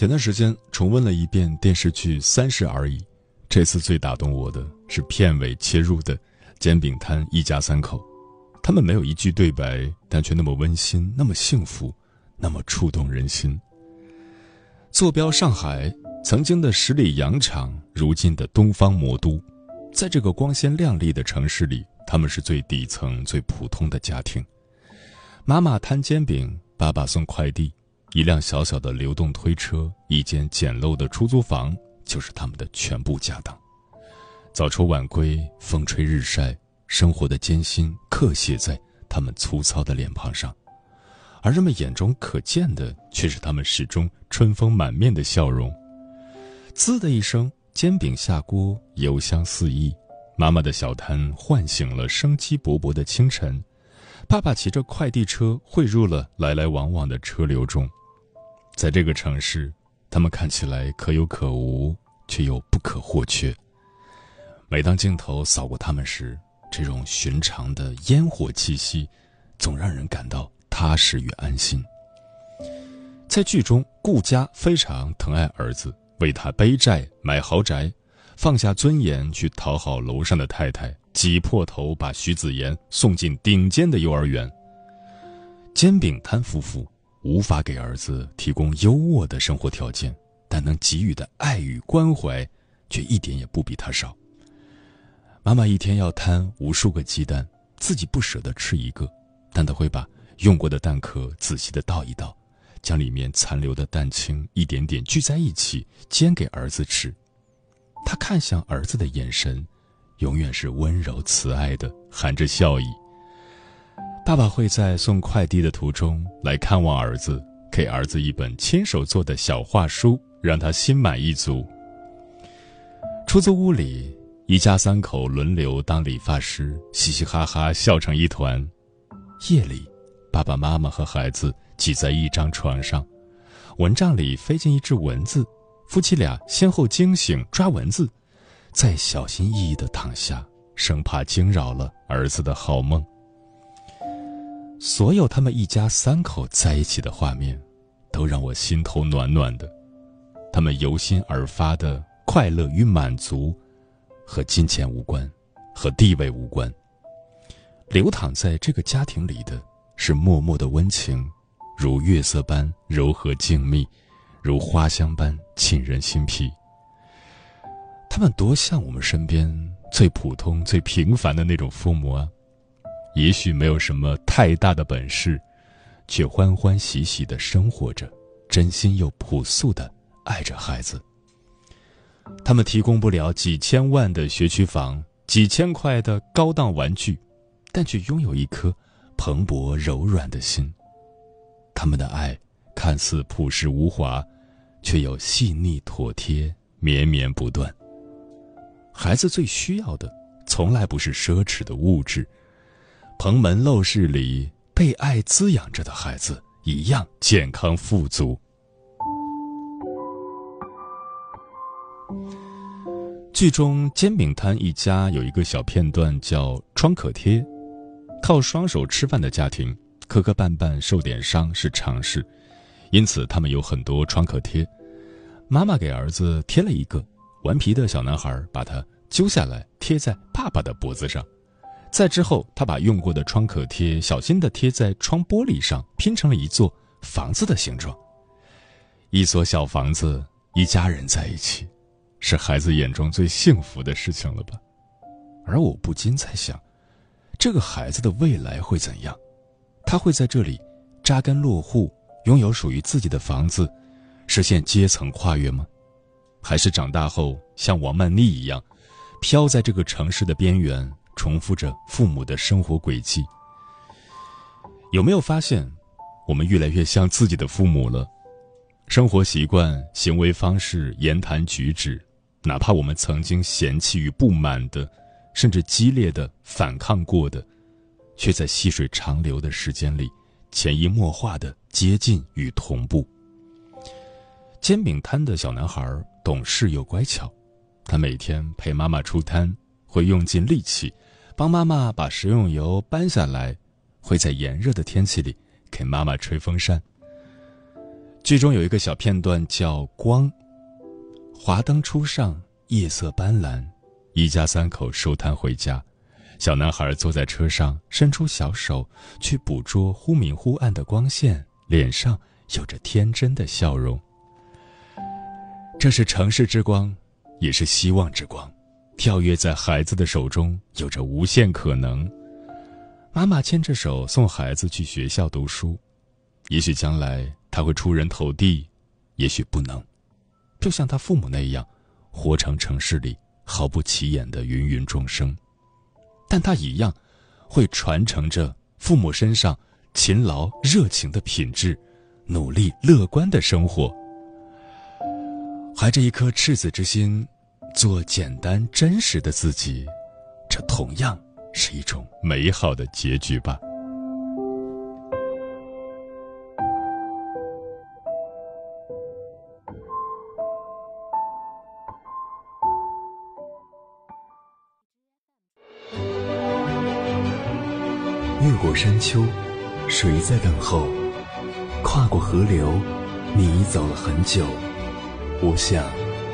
前段时间重温了一遍电视剧《三十而已》，这次最打动我的是片尾切入的煎饼摊一家三口，他们没有一句对白，但却那么温馨，那么幸福，那么触动人心。坐标上海，曾经的十里洋场，如今的东方魔都，在这个光鲜亮丽的城市里，他们是最底层、最普通的家庭。妈妈摊煎饼，爸爸送快递。一辆小小的流动推车，一间简陋的出租房，就是他们的全部家当。早出晚归，风吹日晒，生活的艰辛刻写在他们粗糙的脸庞上，而人们眼中可见的，却是他们始终春风满面的笑容。滋的一声，煎饼下锅，油香四溢，妈妈的小摊唤醒了生机勃勃的清晨。爸爸骑着快递车汇入了来来往往的车流中。在这个城市，他们看起来可有可无，却又不可或缺。每当镜头扫过他们时，这种寻常的烟火气息，总让人感到踏实与安心。在剧中，顾家非常疼爱儿子，为他背债买豪宅，放下尊严去讨好楼上的太太，挤破头把徐子言送进顶尖的幼儿园。煎饼摊夫妇。无法给儿子提供优渥的生活条件，但能给予的爱与关怀，却一点也不比他少。妈妈一天要摊无数个鸡蛋，自己不舍得吃一个，但她会把用过的蛋壳仔细的倒一倒，将里面残留的蛋清一点点聚在一起煎给儿子吃。她看向儿子的眼神，永远是温柔慈爱的，含着笑意。爸爸会在送快递的途中来看望儿子，给儿子一本亲手做的小画书，让他心满意足。出租屋里，一家三口轮流当理发师，嘻嘻哈哈笑成一团。夜里，爸爸妈妈和孩子挤在一张床上，蚊帐里飞进一只蚊子，夫妻俩先后惊醒抓蚊子，再小心翼翼地躺下，生怕惊扰了儿子的好梦。所有他们一家三口在一起的画面，都让我心头暖暖的。他们由心而发的快乐与满足，和金钱无关，和地位无关。流淌在这个家庭里的是默默的温情，如月色般柔和静谧，如花香般沁人心脾。他们多像我们身边最普通、最平凡的那种父母啊！也许没有什么太大的本事，却欢欢喜喜的生活着，真心又朴素的爱着孩子。他们提供不了几千万的学区房、几千块的高档玩具，但却拥有一颗蓬勃柔软的心。他们的爱看似朴实无华，却又细腻妥帖、绵绵不断。孩子最需要的，从来不是奢侈的物质。蓬门陋室里被爱滋养着的孩子，一样健康富足。剧中煎饼摊一家有一个小片段叫“创可贴”，靠双手吃饭的家庭，磕磕绊绊受点伤是常事，因此他们有很多创可贴。妈妈给儿子贴了一个，顽皮的小男孩把它揪下来贴在爸爸的脖子上。再之后，他把用过的创可贴小心地贴在窗玻璃上，拼成了一座房子的形状。一所小房子一家人在一起，是孩子眼中最幸福的事情了吧？而我不禁在想，这个孩子的未来会怎样？他会在这里扎根落户，拥有属于自己的房子，实现阶层跨越吗？还是长大后像王曼妮一样，飘在这个城市的边缘，重复着父母的生活轨迹？有没有发现，我们越来越像自己的父母了？生活习惯、行为方式、言谈举止，哪怕我们曾经嫌弃与不满的，甚至激烈的反抗过的，却在细水长流的时间里，潜移默化的接近与同步。煎饼摊的小男孩懂事又乖巧，他每天陪妈妈出摊，会用尽力气帮妈妈把食用油搬下来，会在炎热的天气里给妈妈吹风扇。剧中有一个小片段叫“光”，华灯初上，夜色斑斓，一家三口收摊回家，小男孩坐在车上，伸出小手去捕捉忽明忽暗的光线，脸上有着天真的笑容。这是城市之光，也是希望之光，跳跃在孩子的手中，有着无限可能。妈妈牵着手送孩子去学校读书，也许将来。他会出人头地，也许不能，就像他父母那样，活成城市里毫不起眼的芸芸众生，但他一样，会传承着父母身上勤劳热情的品质，努力乐观的生活，怀着一颗赤子之心，做简单真实的自己，这同样是一种美好的结局吧。越过山丘，谁在等候？跨过河流，你已走了很久。我想，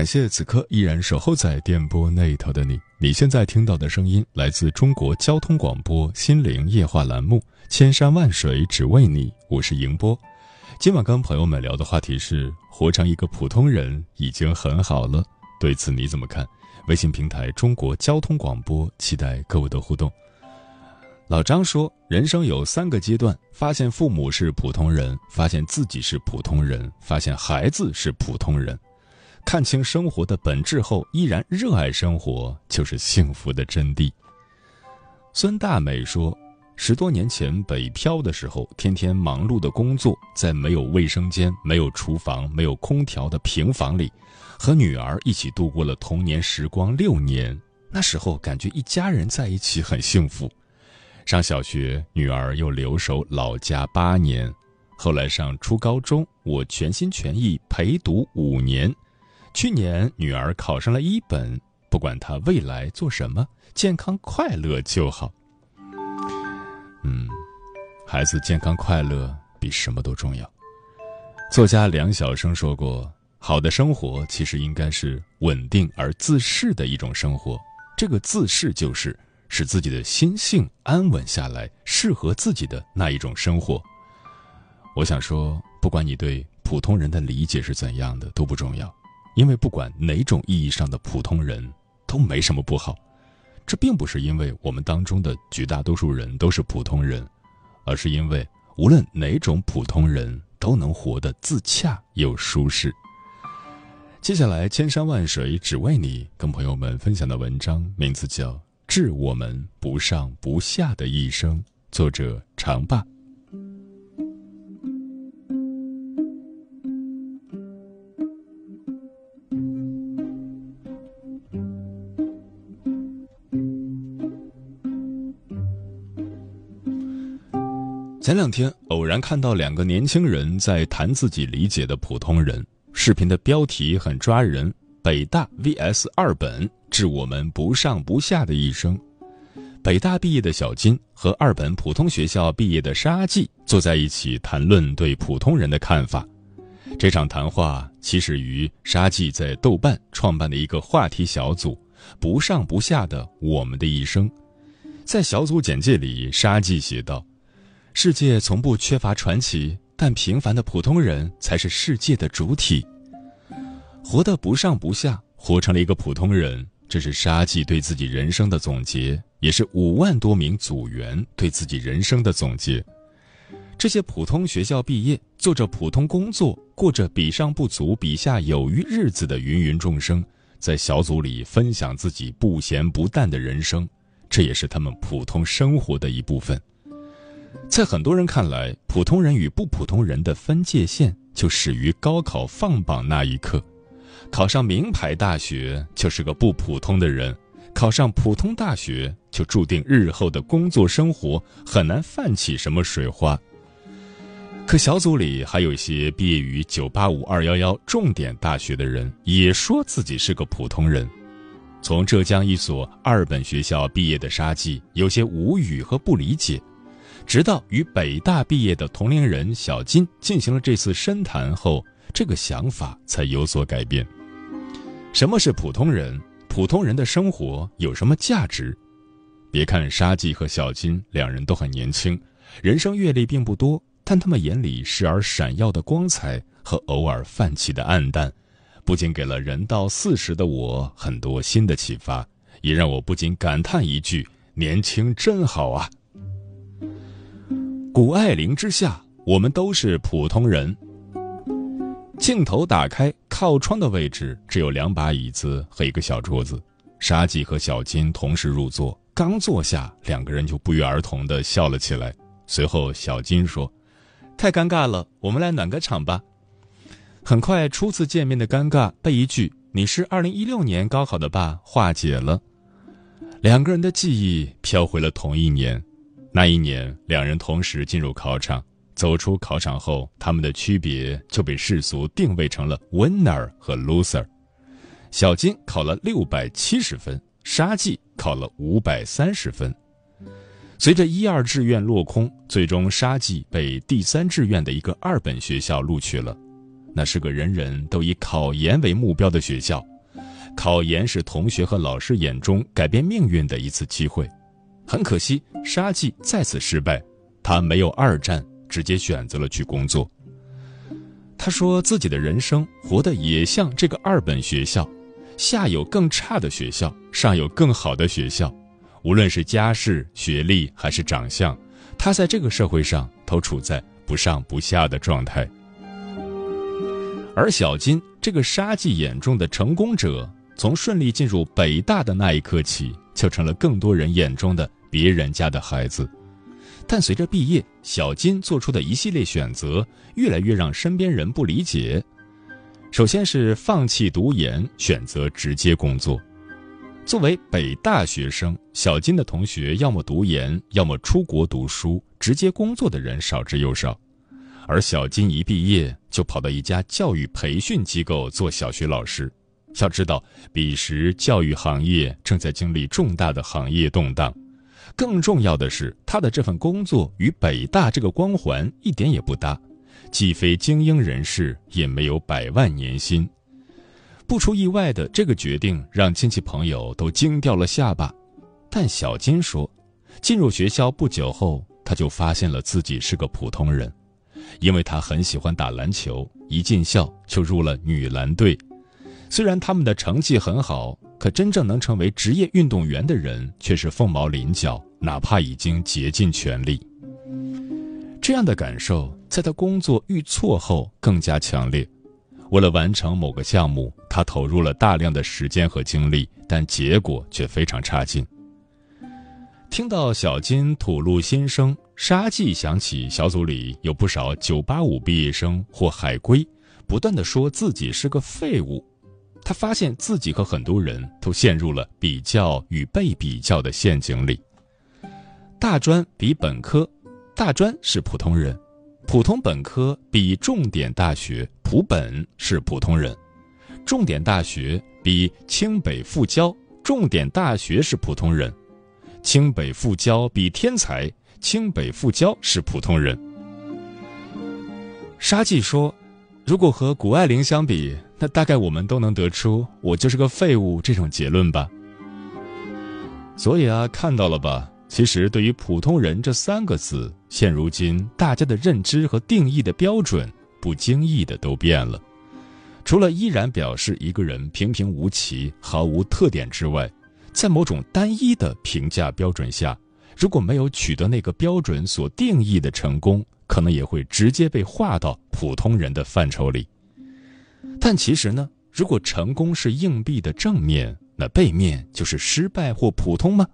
感谢此刻依然守候在电波那头的你。你现在听到的声音来自中国交通广播《心灵夜话》栏目，《千山万水只为你》，我是迎波。今晚跟朋友们聊的话题是：活成一个普通人已经很好了。对此你怎么看？微信平台中国交通广播，期待各位的互动。老张说，人生有三个阶段：发现父母是普通人，发现自己是普通人，发现孩子是普通人。看清生活的本质后，依然热爱生活，就是幸福的真谛。孙大美说：“十多年前北漂的时候，天天忙碌的工作，在没有卫生间、没有厨房、没有空调的平房里，和女儿一起度过了童年时光六年。那时候感觉一家人在一起很幸福。上小学，女儿又留守老家八年。后来上初高中，我全心全意陪读五年。”去年女儿考上了一本，不管她未来做什么，健康快乐就好。嗯，孩子健康快乐比什么都重要。作家梁晓声说过：“好的生活其实应该是稳定而自适的一种生活。这个自适就是使自己的心性安稳下来，适合自己的那一种生活。”我想说，不管你对普通人的理解是怎样的，都不重要。因为不管哪种意义上的普通人，都没什么不好。这并不是因为我们当中的绝大多数人都是普通人，而是因为无论哪种普通人都能活得自洽又舒适。接下来，千山万水只为你，跟朋友们分享的文章名字叫《致我们不上不下的一生》，作者长爸。前两天偶然看到两个年轻人在谈自己理解的普通人，视频的标题很抓人，北大 VS 二本，致我们不上不下的一生。北大毕业的小金和二本普通学校毕业的沙季坐在一起谈论对普通人的看法。这场谈话起始于沙季在豆瓣创办的一个话题小组“不上不下的我们的一生”。在小组简介里，沙季写道：“世界从不缺乏传奇。”但平凡的普通人才是世界的主体，活得不上不下，活成了一个普通人。这是沙季对自己人生的总结，也是五万多名组员对自己人生的总结。这些普通学校毕业、做着普通工作、过着比上不足、比下有余日子的芸芸众生，在小组里分享自己不咸不淡的人生，这也是他们普通生活的一部分。在很多人看来，普通人与不普通人的分界线就始于高考放榜那一刻。考上名牌大学就是个不普通的人，考上普通大学就注定日后的工作生活很难泛起什么水花。可小组里还有一些毕业于九八五二幺幺重点大学的人，也说自己是个普通人。从浙江一所二本学校毕业的沙季，有些无语和不理解。直到与北大毕业的同龄人小金进行了这次深谈后，这个想法才有所改变。什么是普通人？普通人的生活有什么价值？别看沙季和小金两人都很年轻，人生阅历并不多，但他们眼里时而闪耀的光彩和偶尔泛起的暗淡，不仅给了人到四十的我很多新的启发，也让我不禁感叹一句：年轻真好啊！谷爱凌之下，我们都是普通人。镜头打开，靠窗的位置只有两把椅子和一个小桌子。沙棘和小金同时入座，刚坐下，两个人就不约而同的笑了起来。随后，小金说：“太尴尬了，我们来暖个场吧。”很快，初次见面的尴尬被一句“你是二零一六年高考的吧”化解了。两个人的记忆飘回了同一年。那一年，两人同时进入考场。走出考场后，他们的区别就被世俗定位成了 winner 和 loser。小金考了六百七十分，沙季考了五百三十分。随着一二志愿落空，最终沙季被第三志愿的一个二本学校录取了。那是个人人都以考研为目标的学校，考研是同学和老师眼中改变命运的一次机会。很可惜，沙季再次失败。他没有二战，直接选择了去工作。他说自己的人生活得也像这个二本学校，下有更差的学校，上有更好的学校。无论是家世、学历还是长相，他在这个社会上都处在不上不下的状态。而小金这个沙季眼中的成功者，从顺利进入北大的那一刻起，就成了更多人眼中的。别人家的孩子，但随着毕业，小金做出的一系列选择越来越让身边人不理解。首先是放弃读研，选择直接工作。作为北大学生，小金的同学要么读研，要么出国读书，直接工作的人少之又少。而小金一毕业就跑到一家教育培训机构做小学老师。要知道，彼时教育行业正在经历重大的行业动荡。更重要的是，他的这份工作与北大这个光环一点也不搭，既非精英人士，也没有百万年薪。不出意外的，这个决定让亲戚朋友都惊掉了下巴。但小金说，进入学校不久后，他就发现了自己是个普通人，因为他很喜欢打篮球，一进校就入了女篮队。虽然他们的成绩很好。可真正能成为职业运动员的人却是凤毛麟角，哪怕已经竭尽全力。这样的感受在他工作遇挫后更加强烈。为了完成某个项目，他投入了大量的时间和精力，但结果却非常差劲。听到小金吐露心声，沙季想起小组里有不少985毕业生或海归，不断的说自己是个废物。他发现自己和很多人都陷入了比较与被比较的陷阱里。大专比本科，大专是普通人；普通本科比重点大学，普本是普通人；重点大学比清北复交，重点大学是普通人；清北复交比天才，清北复交是普通人。沙季说：“如果和谷爱凌相比，那大概我们都能得出我就是个废物这种结论吧。”所以啊，看到了吧？其实对于“普通人”这三个字，现如今大家的认知和定义的标准，不经意的都变了。除了依然表示一个人平平无奇、毫无特点之外，在某种单一的评价标准下，如果没有取得那个标准所定义的成功，可能也会直接被划到普通人的范畴里。但其实呢，如果成功是硬币的正面，那背面就是失败或普通吗？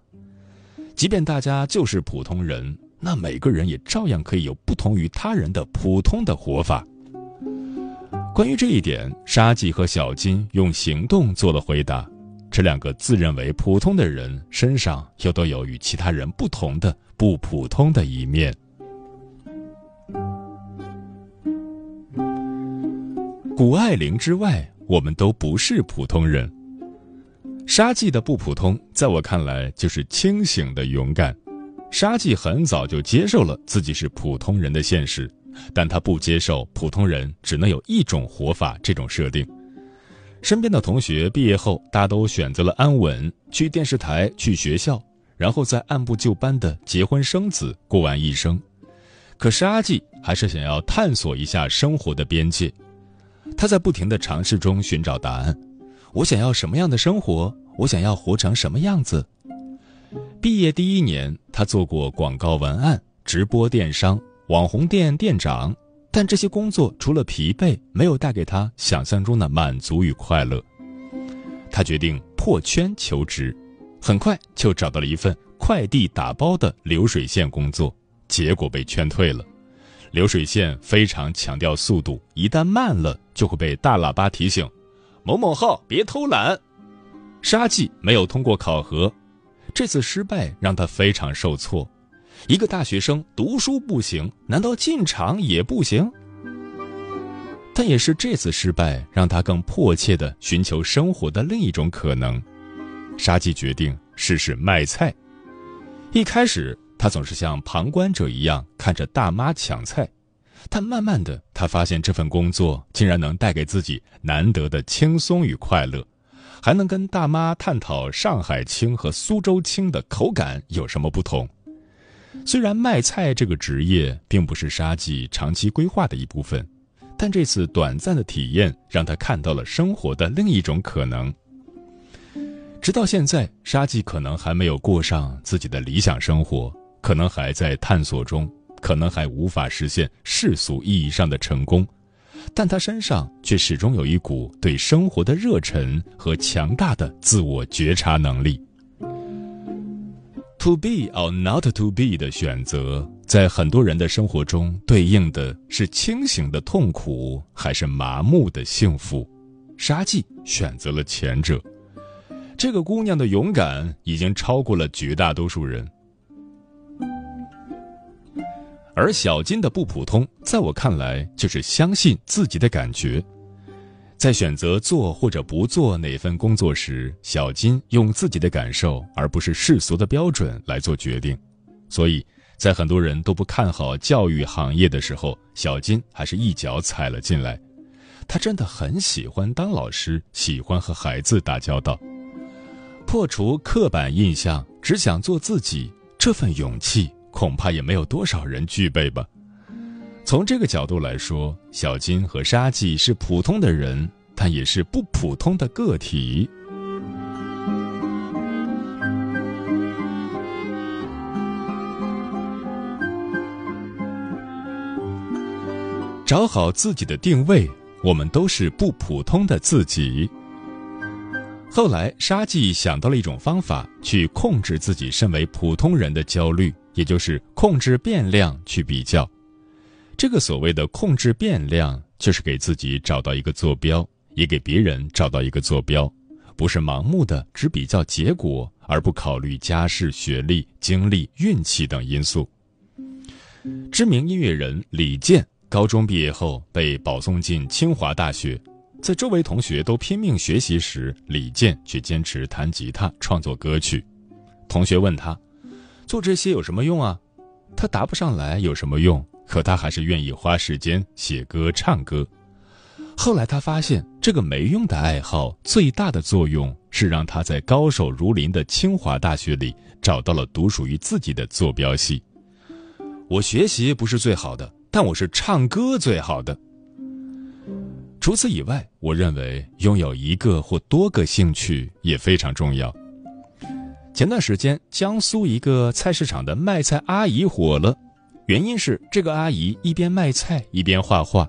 即便大家就是普通人，那每个人也照样可以有不同于他人的普通的活法。关于这一点，沙棘和小金用行动做了回答。这两个自认为普通的人身上又都有与其他人不同的不普通的一面。谷爱凌之外，我们都不是普通人。沙季的不普通，在我看来就是清醒的勇敢。沙季很早就接受了自己是普通人的现实。但他不接受普通人只能有一种活法这种设定。身边的同学毕业后，大都选择了安稳，去电视台、去学校，然后再按部就班的结婚生子，过完一生。可是阿季还是想要探索一下生活的边界。他在不停的尝试中寻找答案：我想要什么样的生活？我想要活成什么样子？毕业第一年，他做过广告文案、直播电商。网红店店长，但这些工作除了疲惫，没有带给他想象中的满足与快乐。他决定破圈求职，很快就找到了一份快递打包的流水线工作，结果被劝退了。流水线非常强调速度，一旦慢了就会被大喇叭提醒：“某某号别偷懒。”沙季没有通过考核，这次失败让他非常受挫。一个大学生读书不行，难道进厂也不行？但也是这次失败，让他更迫切地寻求生活的另一种可能。沙季决定试试卖菜。一开始，他总是像旁观者一样看着大妈抢菜，但慢慢的，他发现这份工作竟然能带给自己难得的轻松与快乐，还能跟大妈探讨上海青和苏州青的口感有什么不同。虽然卖菜这个职业并不是沙记长期规划的一部分，但这次短暂的体验让他看到了生活的另一种可能。直到现在，沙记可能还没有过上自己的理想生活，可能还在探索中，可能还无法实现世俗意义上的成功，但他身上却始终有一股对生活的热忱和强大的自我觉察能力。To be or not to be 的选择，在很多人的生活中对应的是清醒的痛苦，还是麻木的幸福？沙季选择了前者。这个姑娘的勇敢已经超过了绝大多数人，而小金的不普通，在我看来就是相信自己的感觉。在选择做或者不做哪份工作时，小金用自己的感受而不是世俗的标准来做决定，所以在很多人都不看好教育行业的时候，小金还是一脚踩了进来。他真的很喜欢当老师，喜欢和孩子打交道，破除刻板印象，只想做自己。这份勇气恐怕也没有多少人具备吧。从这个角度来说，小金和沙季是普通的人，但也是不普通的个体。找好自己的定位，我们都是不普通的自己。后来，沙季想到了一种方法，去控制自己身为普通人的焦虑，也就是控制变量去比较。这个所谓的控制变量，就是给自己找到一个坐标，也给别人找到一个坐标，不是盲目的只比较结果，而不考虑家世、学历、经历、运气等因素。知名音乐人李健高中毕业后被保送进清华大学，在周围同学都拼命学习时，李健却坚持弹吉他创作歌曲。同学问他：“做这些有什么用啊？”他答不上来有什么用，可他还是愿意花时间写歌唱歌。后来他发现，这个没用的爱好最大的作用是让他在高手如林的清华大学里找到了独属于自己的坐标系。我学习不是最好的，但我是唱歌最好的。除此以外，我认为拥有一个或多个兴趣也非常重要。前段时间，江苏一个菜市场的卖菜阿姨火了，原因是这个阿姨一边卖菜一边画画。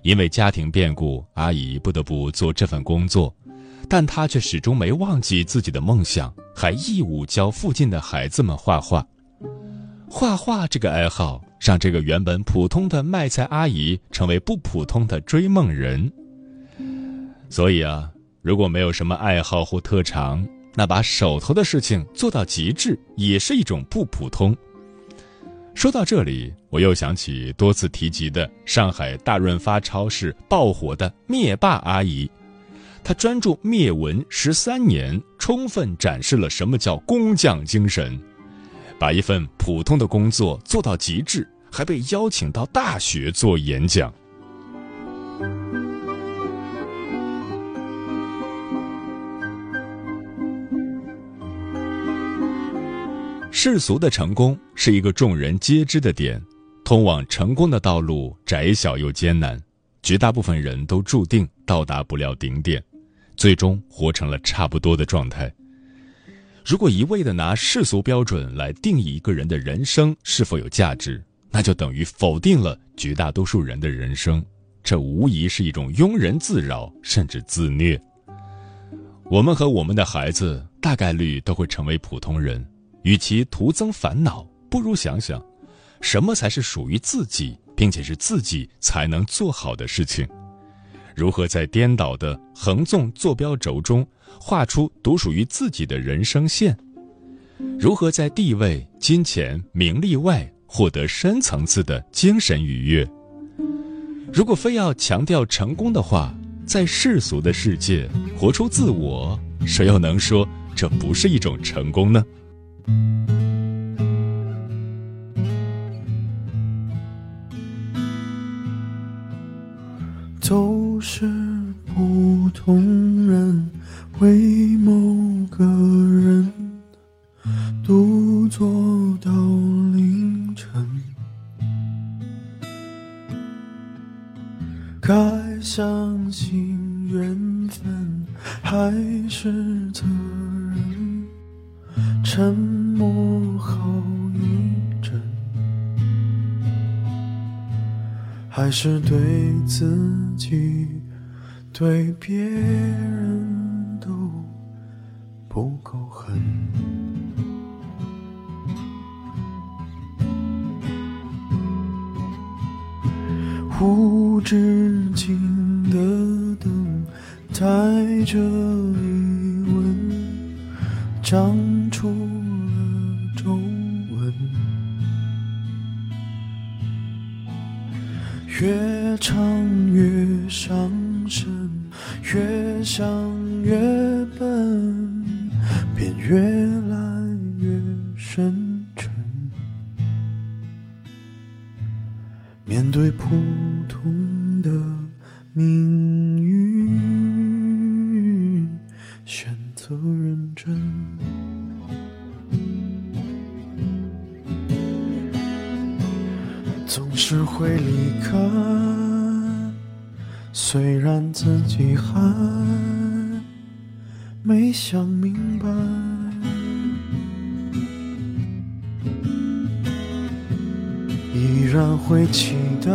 因为家庭变故，阿姨不得不做这份工作，但她却始终没忘记自己的梦想，还义务教附近的孩子们画画。画画这个爱好，让这个原本普通的卖菜阿姨成为不普通的追梦人。所以啊，如果没有什么爱好或特长，那把手头的事情做到极致，也是一种不普通。说到这里，我又想起多次提及的上海大润发超市爆火的灭霸阿姨，她专注灭蚊十三年，充分展示了什么叫工匠精神，把一份普通的工作做到极致，还被邀请到大学做演讲。世俗的成功是一个众人皆知的点，通往成功的道路窄小又艰难，绝大部分人都注定到达不了顶点，最终活成了差不多的状态。如果一味的拿世俗标准来定义一个人的人生是否有价值，那就等于否定了绝大多数人的人生，这无疑是一种庸人自扰，甚至自虐。我们和我们的孩子大概率都会成为普通人。与其徒增烦恼，不如想想，什么才是属于自己，并且是自己才能做好的事情。如何在颠倒的横纵坐标轴中画出独属于自己的人生线？如何在地位、金钱、名利外获得深层次的精神愉悦？如果非要强调成功的话，在世俗的世界活出自我，谁又能说这不是一种成功呢？都无止境的等待着疑问，是会离开，虽然自己还没想明白。依然会期待，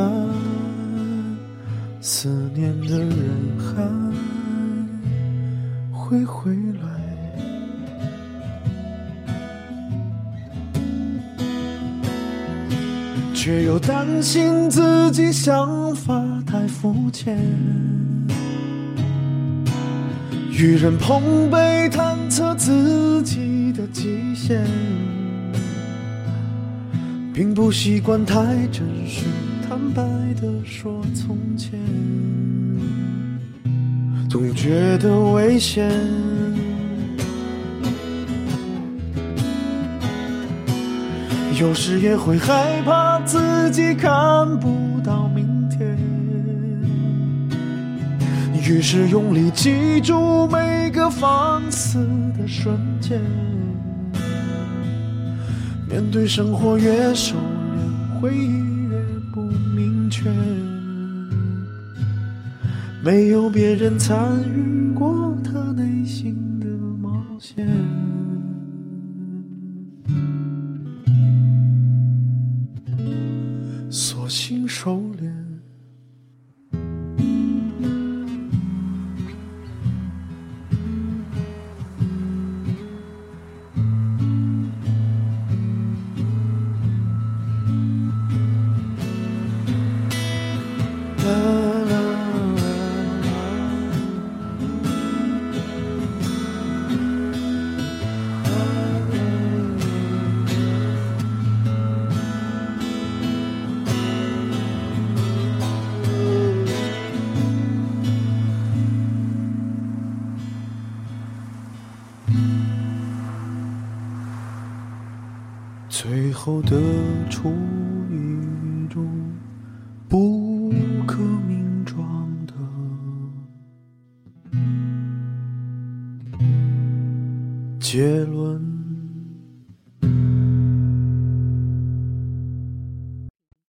思念的人还会回来，却又担心自己想法太肤浅，与人碰杯探测自己的极限。并不习惯太真实、坦白的说从前。总觉得危险。有时也会害怕自己看不到明天，于是用力记住每个放肆的瞬间。面对生活越收敛，回忆越不明确，没有别人参与过他内心的冒险。